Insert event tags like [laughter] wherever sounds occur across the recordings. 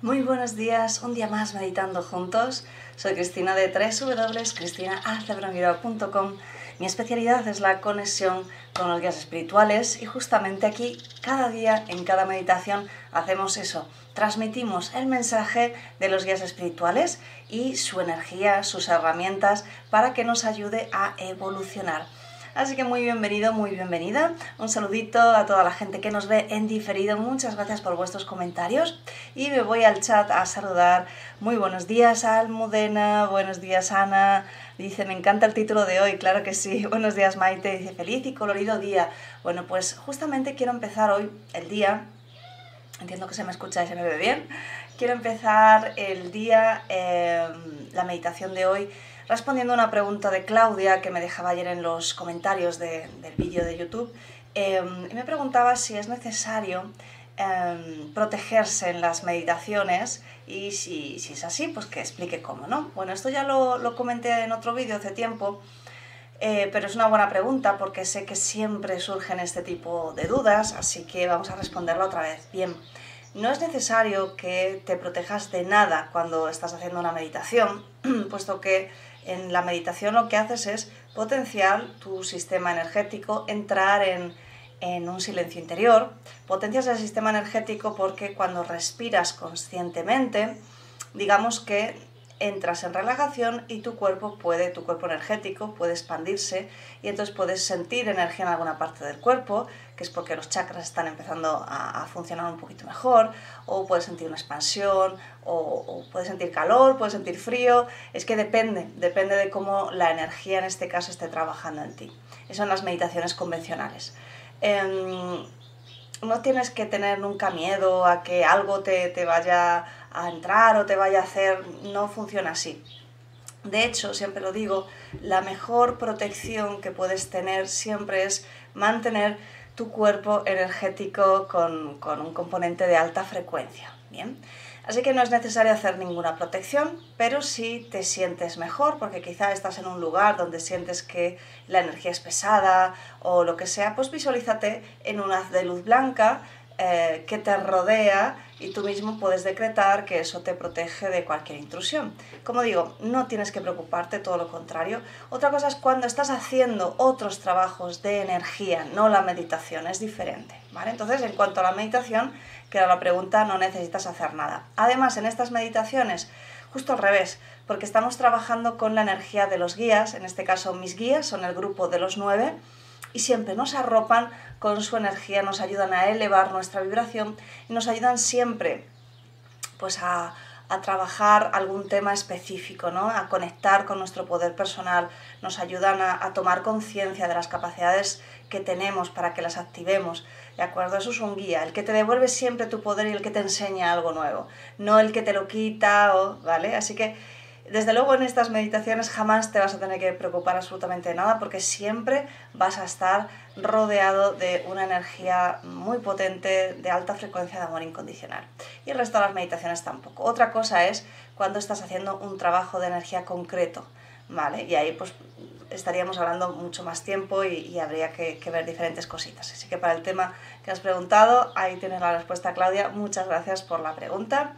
Muy buenos días, un día más meditando juntos. Soy Cristina de www.cristinaalcebronguirao.com. Mi especialidad es la conexión con los guías espirituales y justamente aquí, cada día, en cada meditación, hacemos eso. Transmitimos el mensaje de los guías espirituales y su energía, sus herramientas para que nos ayude a evolucionar. Así que muy bienvenido, muy bienvenida. Un saludito a toda la gente que nos ve en diferido. Muchas gracias por vuestros comentarios. Y me voy al chat a saludar. Muy buenos días, Almudena. Buenos días, Ana. Dice, me encanta el título de hoy, claro que sí. [laughs] Buenos días, Maite. Dice, feliz y colorido día. Bueno, pues justamente quiero empezar hoy el día. Entiendo que se me escucha y se me ve bien. Quiero empezar el día, em, la meditación de hoy, respondiendo a una pregunta de Claudia que me dejaba ayer en los comentarios del vídeo de YouTube. Em, y me preguntaba si es necesario em, protegerse en las meditaciones y si, es así, pues que explique cómo, ¿no? Bueno, esto ya lo, lo comenté en otro vídeo hace tiempo, eh, pero es una buena pregunta porque sé que siempre surgen este tipo de dudas, así que vamos a responderla otra vez. Bien, no es necesario que te protejas de nada cuando estás haciendo una meditación, [clears throat] puesto que en la meditación lo que haces es potenciar tu sistema energético, entrar en, en un silencio interior. Potencias el sistema energético porque cuando respiras conscientemente, digamos que entras en relajación y tu cuerpo puede, tu cuerpo energético puede expandirse y entonces puedes sentir energía en alguna parte del cuerpo, que es porque los chakras están empezando a, funcionar un poquito mejor, o puedes sentir una expansión, o, puedes sentir calor, puedes sentir frío, es que depende, depende de cómo la energía en este caso esté trabajando en ti. Eso son las meditaciones convencionales. Em, no tienes que tener nunca miedo a que algo te, te vaya a entrar o te vaya a hacer, no funciona así. De hecho, siempre lo digo, la mejor protección que puedes tener siempre es mantener tu cuerpo energético con, con un componente de alta frecuencia. Bien, Así que no es necesario hacer ninguna protección, pero si te sientes mejor, porque quizá estás en un lugar donde sientes que la energía es pesada o lo que sea, pues visualízate en un haz de luz blanca eh, que te rodea y tú mismo puedes decretar que eso te protege de cualquier intrusión. Como digo, no tienes que preocuparte, todo lo contrario. Otra cosa es cuando estás haciendo otros trabajos de energía, no la meditación, es diferente. ¿vale? Entonces, en cuanto a la meditación, que era la pregunta, no necesitas hacer nada. Además, en estas meditaciones, justo al revés, porque estamos trabajando con la energía de los guías, en este caso mis guías son el grupo de los nueve, y siempre nos arropan con su energía, nos ayudan a elevar nuestra vibración y nos ayudan siempre pues a, trabajar algún tema específico, ¿no? a conectar con nuestro poder personal, nos ayudan a, tomar conciencia de las capacidades que tenemos para que las activemos. ¿De acuerdo? Eso es un guía, el que te devuelve siempre tu poder y el que te enseña algo nuevo, no el que te lo quita, o, ¿vale? Así que desde luego en estas meditaciones jamás te vas a tener que preocupar absolutamente de nada porque siempre vas a estar rodeado de una energía muy potente de alta frecuencia de amor incondicional. Y el resto de las meditaciones tampoco. Otra cosa es cuando estás haciendo un trabajo de energía concreto, ¿vale? Y ahí pues estaríamos hablando mucho más tiempo y, habría que, que, ver diferentes cositas. Así que para el tema que has preguntado, ahí tienes la respuesta, Claudia. Muchas gracias por la pregunta.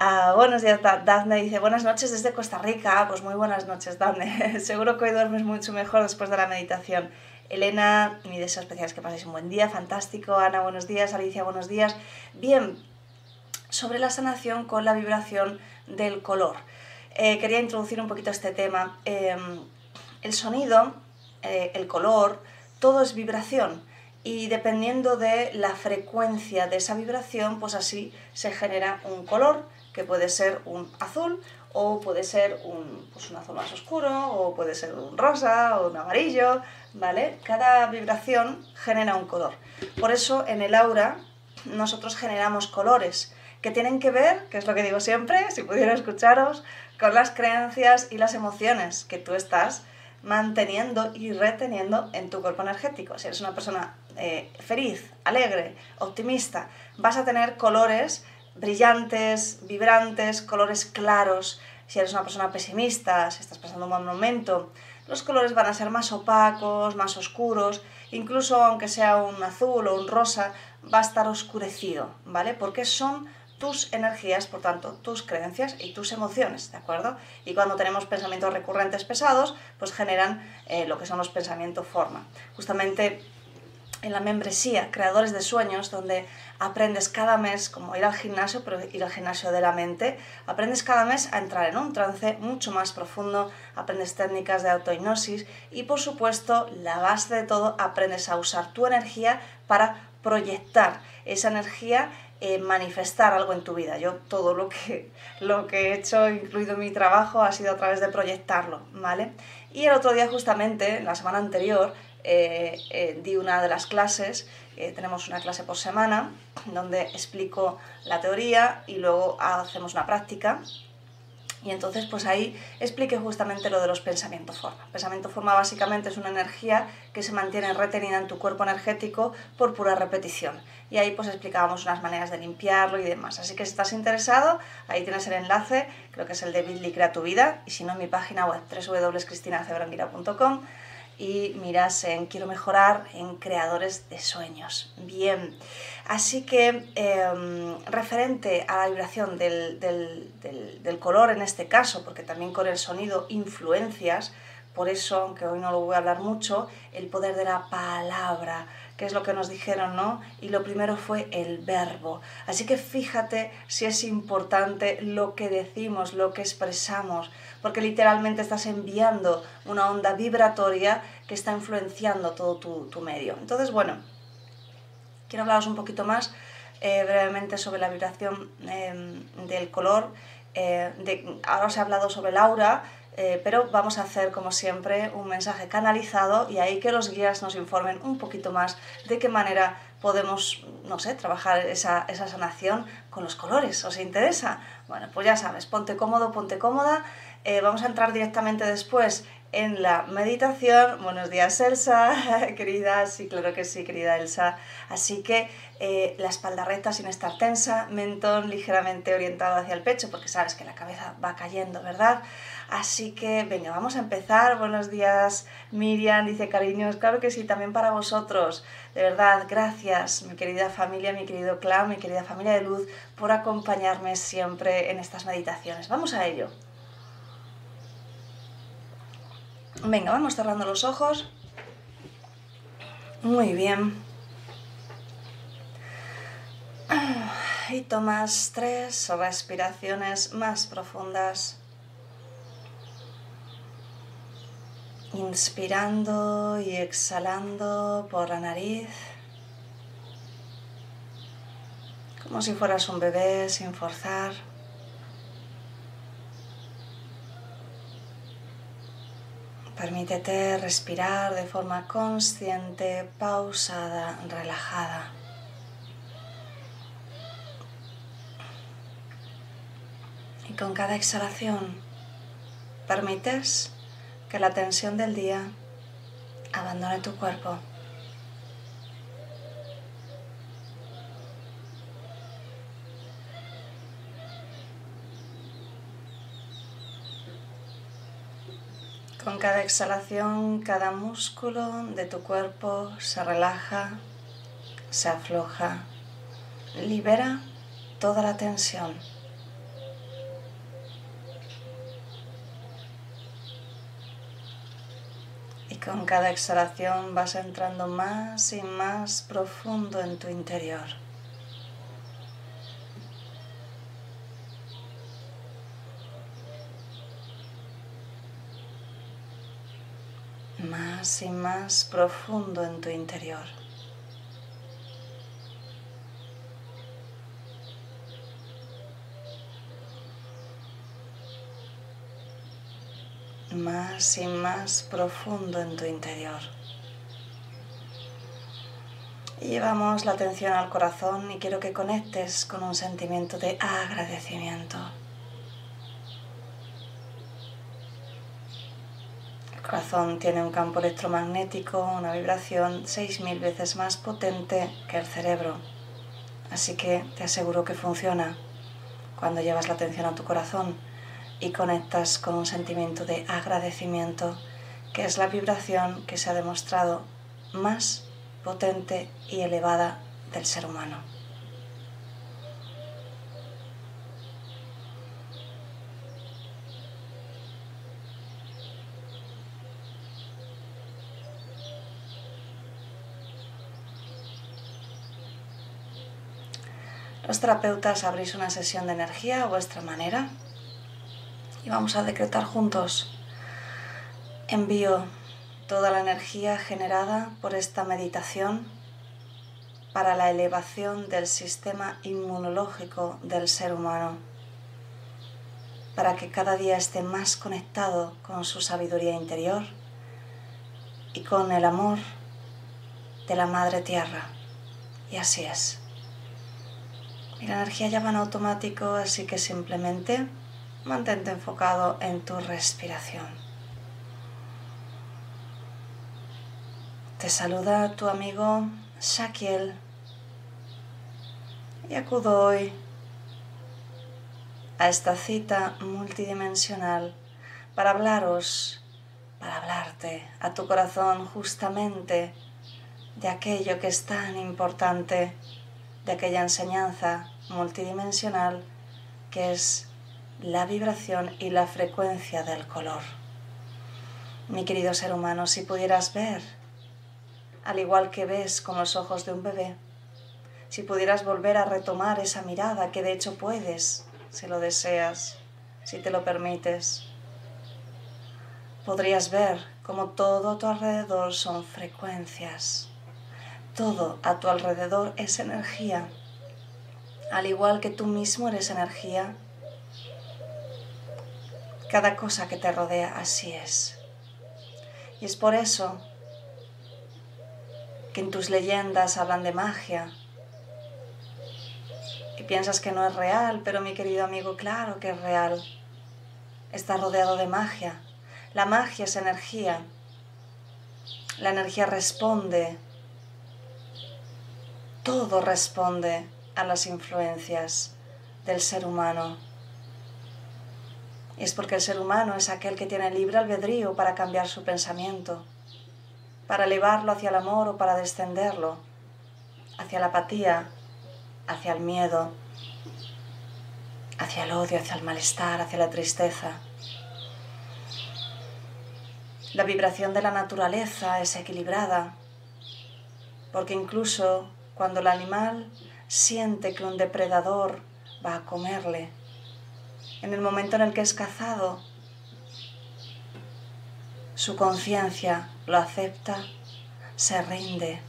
Ah, buenos días, Dafne dice, buenas noches desde Costa Rica. Pues muy buenas noches, Dafne. [laughs] Seguro que hoy duermes mucho mejor después de la meditación. Elena, mi deseo especial es que paséis un buen día, fantástico. Ana, buenos días. Alicia, buenos días. Bien, sobre la sanación con la vibración del color. Eh, quería introducir un poquito este tema. Em, el sonido, eh, el color, todo es vibración y dependiendo de la frecuencia de esa vibración, pues así se genera un color que puede ser un azul o puede ser un, pues un azul más oscuro o puede ser un rosa o un amarillo, ¿vale? Cada vibración genera un color. Por eso en el aura nosotros generamos colores que tienen que ver, que es lo que digo siempre, si pudiera escucharos, con las creencias y las emociones que tú estás manteniendo y reteniendo en tu cuerpo energético. Si eres una persona eh, feliz, alegre, optimista, vas a tener colores brillantes, vibrantes, colores claros. Si eres una persona pesimista, si estás pasando un mal momento, los colores van a ser más opacos, más oscuros, incluso aunque sea un azul o un rosa, va a estar oscurecido, ¿vale? Porque son tus energías, por tanto, tus creencias y tus emociones, ¿de acuerdo? Y cuando tenemos pensamientos recurrentes pesados, pues generan eh, lo que son los pensamientos forma. Justamente en la membresía Creadores de Sueños, donde aprendes cada mes, como ir al gimnasio, pero ir al gimnasio de la mente, aprendes cada mes a entrar en un trance mucho más profundo, aprendes técnicas de autohipnosis y por supuesto, la base de todo, aprendes a usar tu energía para proyectar esa energía eh, manifestar algo en tu vida. Yo todo lo que, lo que he hecho, incluido mi trabajo, ha sido a través de proyectarlo, ¿vale? Y el otro día, justamente, la semana anterior, eh, eh, di una de las clases, tenemos una clase por semana, donde explico la teoría y luego hacemos una práctica y entonces, pues ahí expliqué justamente lo de los pensamientos forma. Pensamiento forma básicamente es una energía que se mantiene retenida en tu cuerpo energético por pura repetición. Y ahí pues explicábamos unas maneras de limpiarlo y demás. Así que si estás interesado, ahí tienes el enlace, creo que es el de Bitly Crea tu Vida, y si no, en mi página web www.cristinacebranguira.com y miras en Quiero mejorar en creadores de sueños. Bien, así que em, referente a la vibración del, del, color en este caso, porque también con el sonido influencias, por eso, aunque hoy no lo voy a hablar mucho, el poder de la palabra, que es lo que nos dijeron, ¿no? Y lo primero fue el verbo. Así que fíjate si es importante lo que decimos, lo que expresamos, porque literalmente estás enviando una onda vibratoria que está influenciando todo tu, medio. Entonces, bueno, quiero hablaros un poquito más eh, brevemente sobre la vibración em, del color. Eh, de, ahora os he hablado sobre el aura, eh, pero vamos a hacer, como siempre, un mensaje canalizado y ahí que los guías nos informen un poquito más de qué manera podemos, no sé, trabajar esa, esa sanación con los colores. ¿Os interesa? Bueno, pues ya sabes, ponte cómodo, ponte cómoda. Eh, vamos a entrar directamente después en la meditación. Buenos días, Elsa, [laughs] querida. Sí, claro que sí, querida Elsa. Así que eh, la espalda recta sin estar tensa, mentón ligeramente orientado hacia el pecho, porque sabes que la cabeza va cayendo, ¿verdad? Así que, venga, vamos a empezar. Buenos días, Miriam, dice cariños. Claro que sí, también para vosotros. De verdad, gracias, mi querida familia, mi querido clan, mi querida familia de luz, por acompañarme siempre en estas meditaciones. Vamos a ello. Venga, vamos cerrando los ojos. Muy bien. [sighs] Y tomas tres respiraciones más profundas. inspirando y exhalando por la nariz, como si fueras un bebé sin forzar. Permítete respirar de forma consciente, pausada, relajada. Y con cada exhalación permites que la tensión del día abandone tu cuerpo. Con cada exhalación, cada músculo de tu cuerpo se relaja, se afloja, libera toda la tensión. con cada exhalación vas entrando más y más profundo en tu interior. Más y más profundo en tu interior. más y más profundo en tu interior. Llevamos la atención al corazón y quiero que conectes con un sentimiento de agradecimiento. El tiene un campo electromagnético, una vibración 6.000 veces más potente que el cerebro. Así que te aseguro que funciona cuando llevas la atención a tu corazón y conectas con un sentimiento de agradecimiento, que es la vibración que se ha demostrado más potente y elevada del ser humano. Los terapeutas abrís una sesión de energía a vuestra manera y vamos a decretar juntos. Envío toda la energía generada por esta meditación para la elevación del sistema inmunológico del ser humano, para que cada día esté más conectado con su sabiduría interior y con el amor de la Madre Tierra. Y así es. La energía ya va en automático, así que simplemente mantente enfocado en tu respiración. Te saluda tu amigo Shakiel y acudo hoy a esta cita multidimensional para hablaros, para hablarte a tu corazón justamente de aquello que es tan importante, de aquella enseñanza multidimensional que es la vibración y la frecuencia del color. Mi querido ser humano, si pudieras ver al igual que ves con los ojos de un bebé. Si pudieras volver a retomar esa mirada, que de hecho puedes, si lo deseas, si te lo permites, podrías ver como todo tu alrededor son frecuencias. Todo a tu alrededor es energía. Al igual que tú mismo eres energía, cada cosa que te rodea así es. Y es por eso que en tus leyendas hablan de magia y piensas que no es real, pero mi querido amigo, claro que es real. Está rodeado de magia. La magia es energía. La energía responde. Todo responde a las influencias del ser humano. Y es porque el ser humano es aquel que tiene libre albedrío para cambiar su pensamiento para elevarlo hacia el amor o para descenderlo, hacia la apatía, hacia el miedo, hacia el odio, hacia el malestar, hacia la tristeza. La vibración de la naturaleza es equilibrada, porque incluso cuando el animal siente que un depredador va a comerle, en el momento en el que es cazado, su conciencia lo acepta, se rinde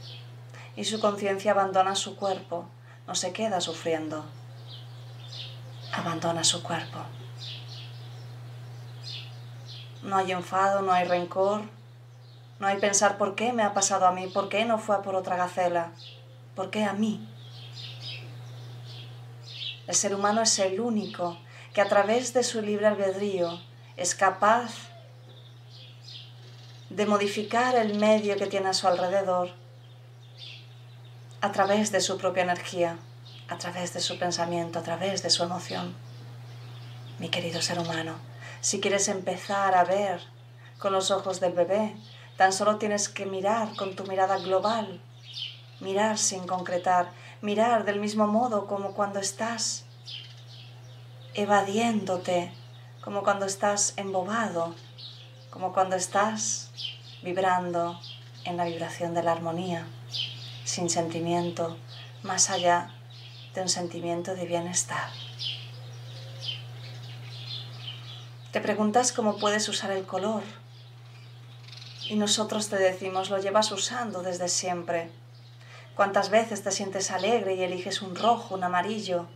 y su conciencia abandona su cuerpo, no se queda sufriendo, abandona su cuerpo. No hay enfado, no hay rencor, no hay pensar por qué me ha pasado a mí, por qué no fue por otra gacela, por qué a mí. El ser humano es el único que a través de su libre albedrío es capaz de modificar el medio que tiene a su alrededor a través de su propia energía, a través de su pensamiento, a través de su emoción. Mi querido ser humano, si quieres empezar a ver con los ojos del bebé, tan solo tienes que mirar con tu mirada global, mirar sin concretar, mirar del mismo modo como cuando estás evadiéndote, como cuando estás embobado, como cuando estás vibrando en la vibración de la armonía, sin sentimiento, más allá de un sentimiento de bienestar. Te preguntas cómo puedes usar el color y nosotros te decimos lo llevas usando desde siempre. ¿Cuántas veces te sientes alegre y eliges un rojo, un amarillo?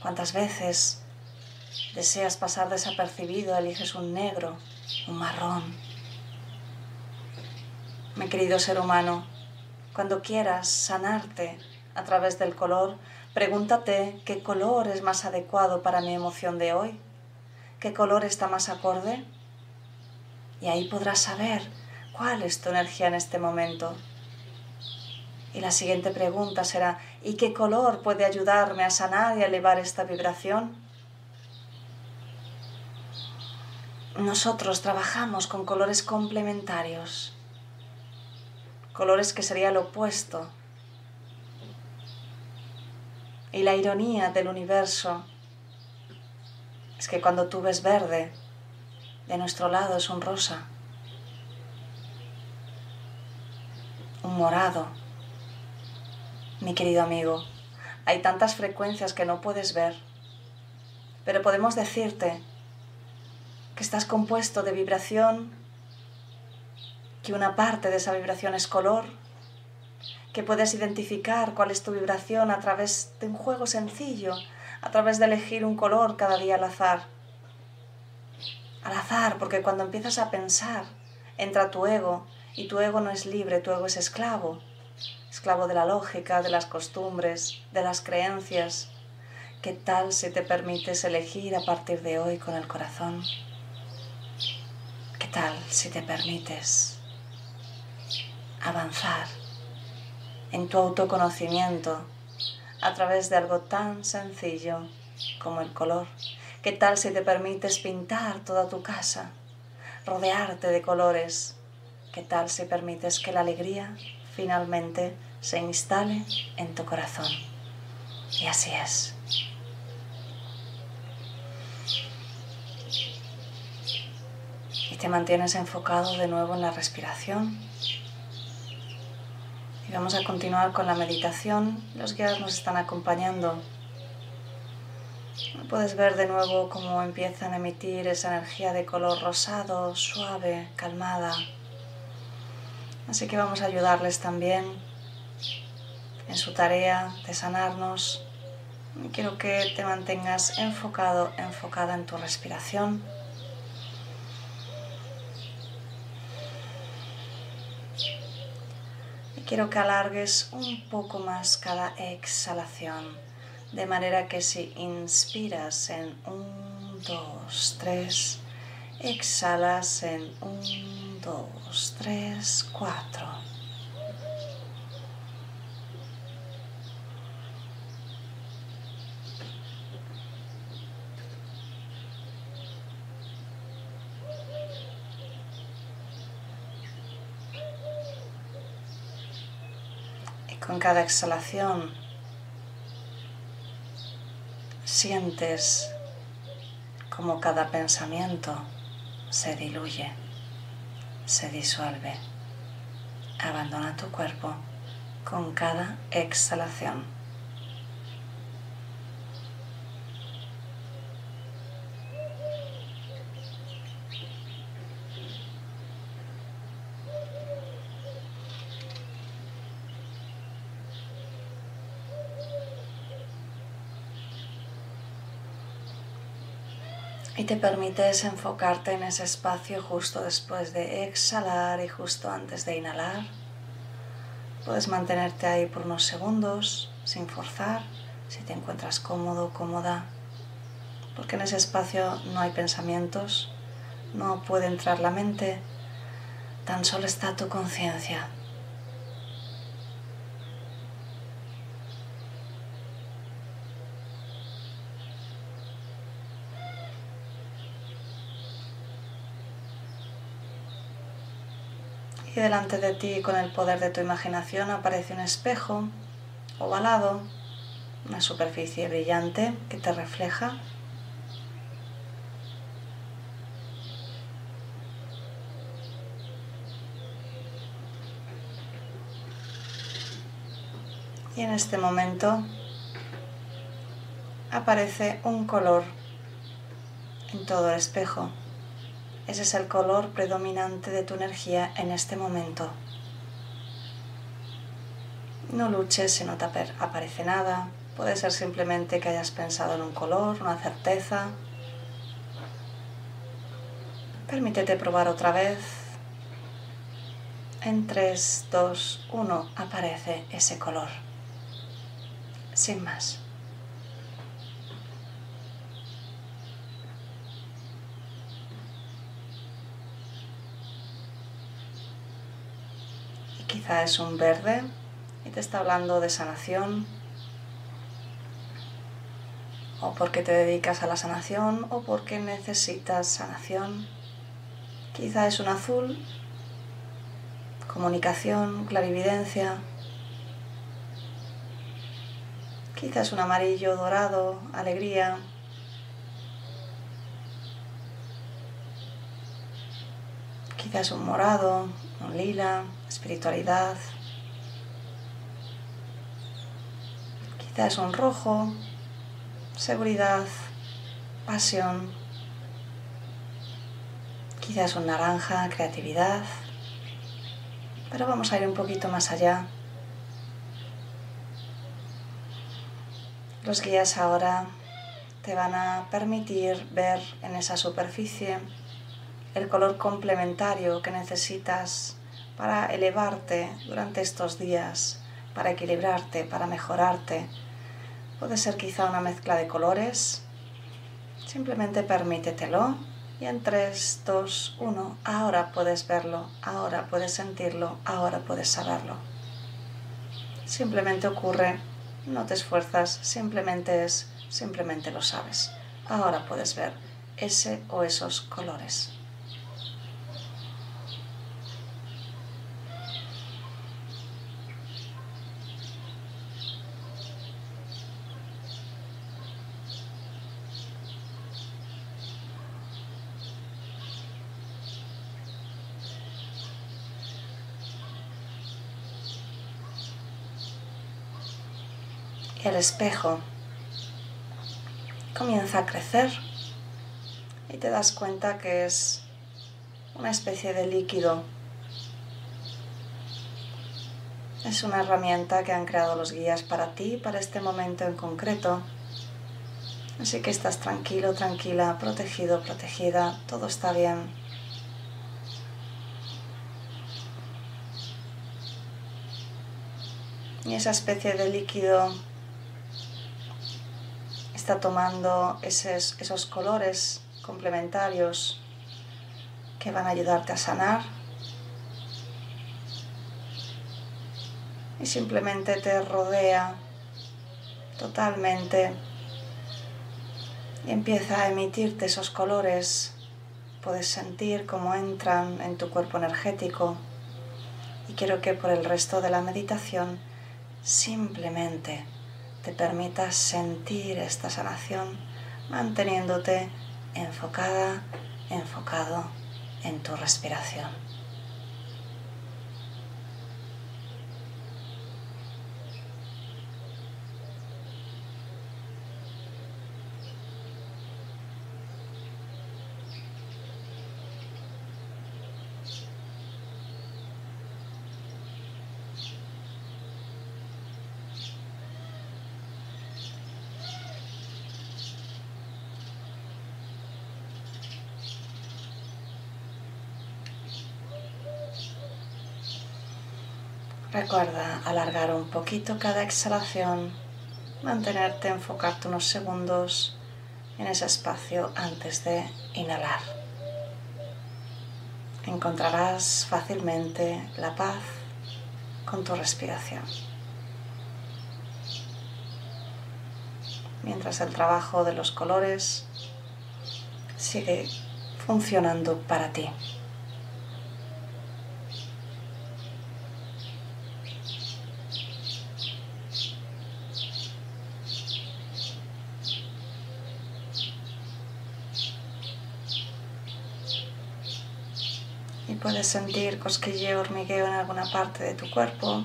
¿Cuántas veces deseas pasar desapercibido, eliges un negro, un marrón. Mi querido ser humano, Cuando quieras sanarte a través del color, pregúntate qué color es más adecuado para mi emoción de hoy, qué color está más acorde. Y ahí podrás saber cuál es tu energía en este momento. Y la siguiente pregunta será, ¿y qué color puede ayudarme a sanar y a elevar esta vibración? Nosotros trabajamos con colores complementarios colores que sería lo opuesto. Y la ironía del universo es que cuando tú ves verde, de nuestro lado es un rosa, un morado. Mi querido amigo, hay tantas frecuencias que no puedes ver, pero podemos decirte que estás compuesto de vibración que una parte de esa vibración es color, que puedes identificar cuál es tu vibración a través de un juego sencillo, a través de elegir un color cada día al azar. Al azar, porque cuando empiezas a pensar, entra tu ego y tu ego no es libre, tu ego es esclavo, esclavo de la lógica, de las costumbres, de las creencias. ¿Qué tal si te permites elegir a partir de hoy con el corazón? ¿Qué tal si te permites avanzar en tu autoconocimiento a través de algo tan sencillo como el color. ¿Qué tal si te permites pintar toda tu casa, rodearte de colores? ¿Qué tal si permites que la alegría finalmente se instale en tu corazón? Y así es. Y te mantienes enfocado de nuevo en la respiración y vamos a continuar con la meditación. Los guías nos están acompañando. Puedes ver de nuevo cómo empiezan a emitir esa energía de color rosado, suave, calmada. Así que vamos a ayudarles también en su tarea de sanarnos. Quiero que te mantengas enfocado, enfocada en tu respiración. Quiero que alargues un poco más cada exhalación, de manera que si inspiras en 1, 2, 3, exhalas en 1, 2, 3, 4. Con cada exhalación sientes como cada pensamiento se diluye, se disuelve. Abandona tu cuerpo con cada exhalación. Te permites enfocarte en ese espacio justo después de exhalar y justo antes de inhalar. Puedes mantenerte ahí por unos segundos sin forzar, si te encuentras cómodo, cómoda, porque en ese espacio no hay pensamientos, no puede entrar la mente, tan solo está tu conciencia. Delante de ti con el poder de tu imaginación aparece un espejo ovalado, una superficie brillante que te refleja. Y en este momento aparece un color en todo el espejo. Ese es el color predominante de tu energía en este momento. No luches si no te aparece nada. Puede ser simplemente que hayas pensado en un color, una certeza. Permítete probar otra vez. En 3, 2, 1 aparece ese color. Sin más. Y es un verde y te está hablando de sanación, o porque te dedicas a la sanación o porque necesitas sanación. Quizá es un azul, comunicación, clarividencia. Quizá es un amarillo dorado, alegría. Quizá es un morado, un lila, espiritualidad. Quizá es un rojo, seguridad, pasión, quizás un naranja, creatividad, pero vamos a ir un poquito más allá. Los guías ahora te van a permitir ver en esa superficie el color complementario que necesitas para elevarte durante estos días, para equilibrarte, para mejorarte, Puede ser quizá una mezcla de colores. Simplemente permítetelo. Y en 3, 2, 1, ahora puedes verlo, ahora puedes sentirlo, ahora puedes saberlo. Simplemente ocurre, no te esfuerzas, simplemente es, simplemente lo sabes. Ahora puedes ver ese o esos colores. El espejo comienza a crecer y te das cuenta que es una especie de líquido. Es una herramienta que han creado los guías para ti, para este momento en concreto. Así que estás tranquilo, tranquila, protegido, protegida, todo está bien. Y esa especie de líquido está tomando esos, esos colores complementarios que van a ayudarte a sanar. Y simplemente te rodea totalmente y empieza a emitirte esos colores. Puedes sentir cómo entran en tu cuerpo energético. Y quiero que por el resto de la meditación simplemente te permitas sentir esta sanación manteniéndote enfocada, enfocado en tu respiración. Alargar un poquito cada exhalación, mantenerte, enfocarte unos segundos en ese espacio antes de inhalar. Encontrarás fácilmente la paz con tu respiración. Mientras el trabajo de los colores sigue funcionando para ti. Puedes sentir cosquilleo, hormigueo en alguna parte de tu cuerpo,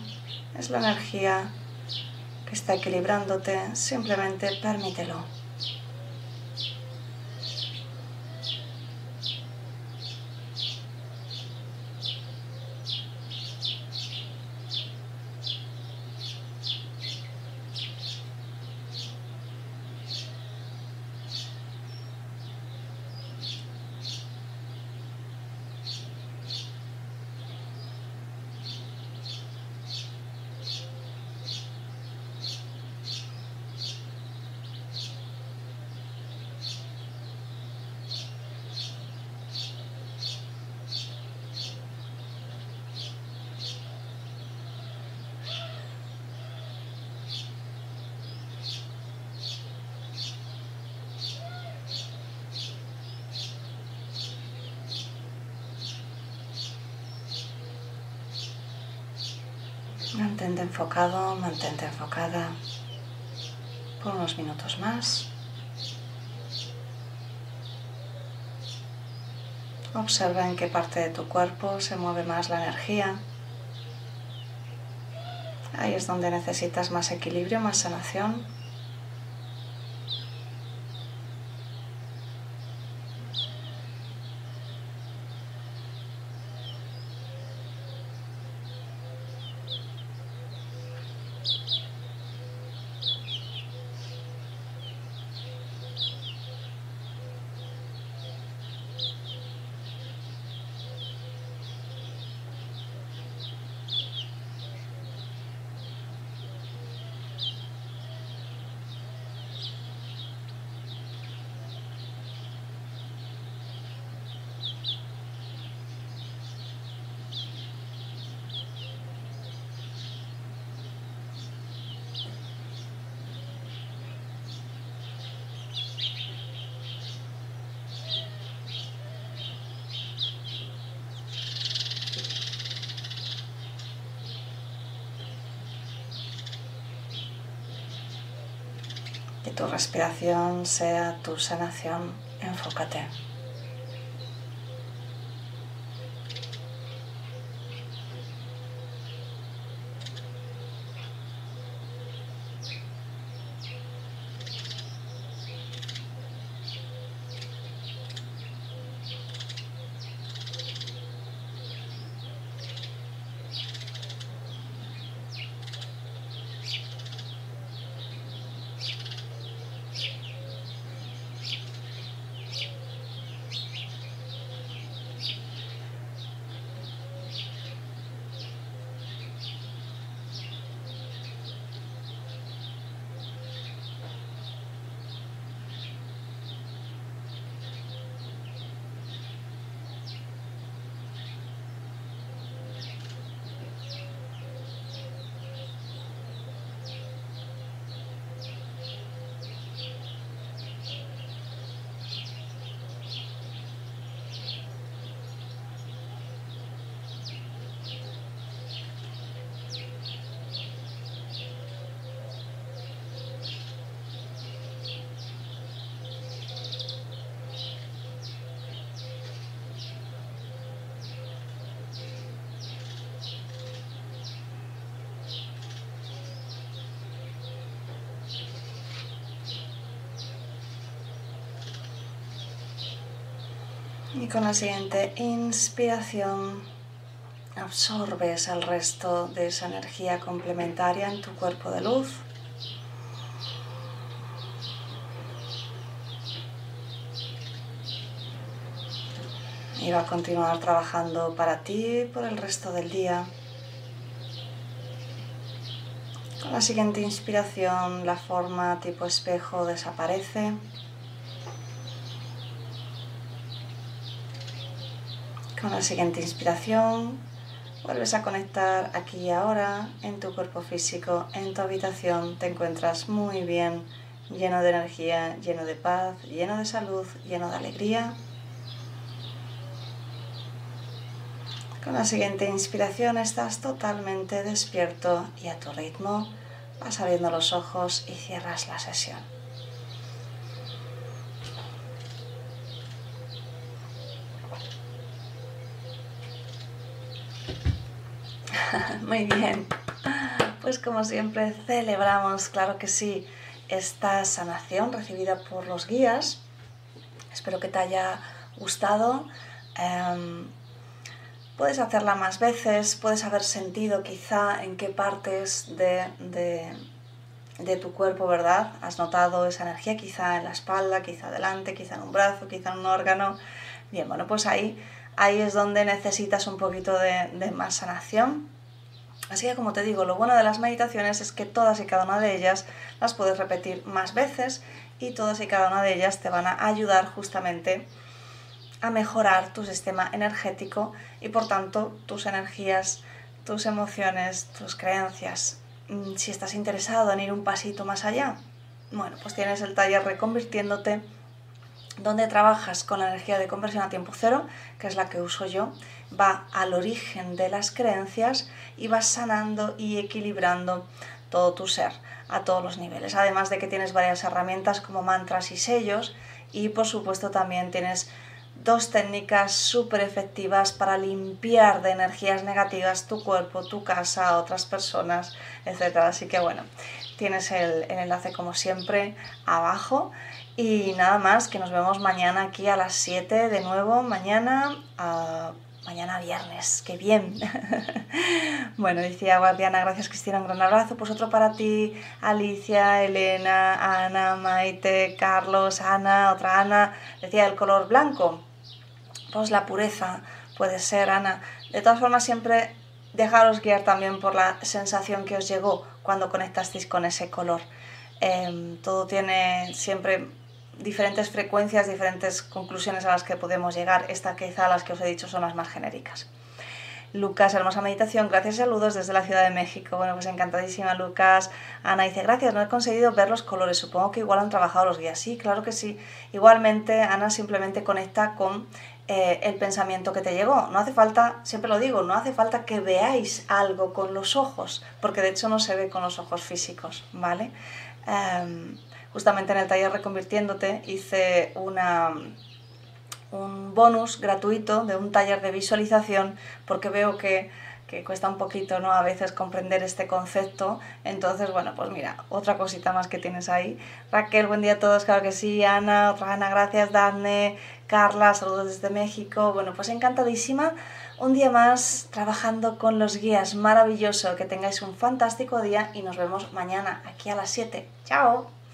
es la energía que está equilibrándote, simplemente permítelo. Mantente enfocado, mantente enfocada por unos minutos más. Observa en qué parte de tu cuerpo se mueve más la energía. Ahí es donde necesitas más equilibrio, más sanación. Tu respiración sea tu sanación. Enfócate. Y con la siguiente inspiración absorbes el resto de esa energía complementaria en tu cuerpo de luz. Y va a continuar trabajando para ti por el resto del día. Con la siguiente inspiración la forma tipo espejo desaparece. Con la siguiente inspiración vuelves a conectar aquí y ahora en tu cuerpo físico, en tu habitación. Te encuentras muy bien, lleno de energía, lleno de paz, lleno de salud, lleno de alegría. Con la siguiente inspiración estás totalmente despierto y a tu ritmo vas abriendo los ojos y cierras la sesión. Muy bien. Pues como siempre celebramos, claro que sí, esta sanación recibida por los guías. Espero que te haya gustado. Em, puedes hacerla más veces, puedes haber sentido quizá en qué partes de, de, tu cuerpo, ¿verdad? Has notado esa energía quizá en la espalda, quizá delante, quizá en un brazo, quizá en un órgano. Bien, bueno, pues ahí, ahí es donde necesitas un poquito de más sanación. Así que como te digo, lo bueno de las meditaciones es que todas y cada una de ellas las puedes repetir más veces y todas y cada una de ellas te van a ayudar justamente a mejorar tu sistema energético y por tanto tus energías, tus emociones, tus creencias. Mm, si estás interesado en ir un pasito más allá, bueno, pues tienes el taller reconvirtiéndote donde trabajas con la energía de conversión a tiempo cero, que es la que uso yo, va al origen de las creencias y va sanando y equilibrando todo tu ser a todos los niveles. Además de que tienes varias herramientas como mantras y sellos y por supuesto también tienes dos técnicas súper efectivas para limpiar de energías negativas tu cuerpo, tu casa, otras personas, etc. Así que bueno, tienes el, enlace como siempre abajo. Y nada más, que nos vemos mañana aquí a las 7 de nuevo, mañana, mañana viernes, qué bien. [laughs] bueno, decía Guardiana, gracias Cristina, un gran abrazo. Pues otro para ti, Alicia, Elena, Ana, Maite, Carlos, Ana, otra Ana. Decía el color blanco, pues la pureza puede ser, Ana. De todas formas, siempre dejaros guiar también por la sensación que os llegó cuando conectasteis con ese color. Em, todo tiene siempre diferentes frecuencias, diferentes conclusiones a las que podemos llegar. Esta quizá las que os he dicho son las más genéricas. Lucas, hermosa meditación, gracias y saludos desde la Ciudad de México. Bueno, pues encantadísima Lucas. Ana dice, gracias, no he conseguido ver los colores, supongo que igual han trabajado los guías. Sí, claro que sí. Igualmente, Ana simplemente conecta con eh, el pensamiento que te llegó. No hace falta, siempre lo digo, no hace falta que veáis algo con los ojos, porque de hecho no se ve con los ojos físicos, ¿vale? Em, justamente en el taller Reconvirtiéndote hice una, un bonus gratuito de un taller de visualización porque veo que, que, cuesta un poquito ¿no? a veces comprender este concepto. Entonces, bueno, pues mira, otra cosita más que tienes ahí. Raquel, buen día a todos, claro que sí. Ana, otra Ana, gracias. Dafne, Carla, saludos desde México. Bueno, pues encantadísima. Un día más trabajando con los guías. Maravilloso. Que tengáis un fantástico día y nos vemos mañana aquí a las 7. ¡Chao!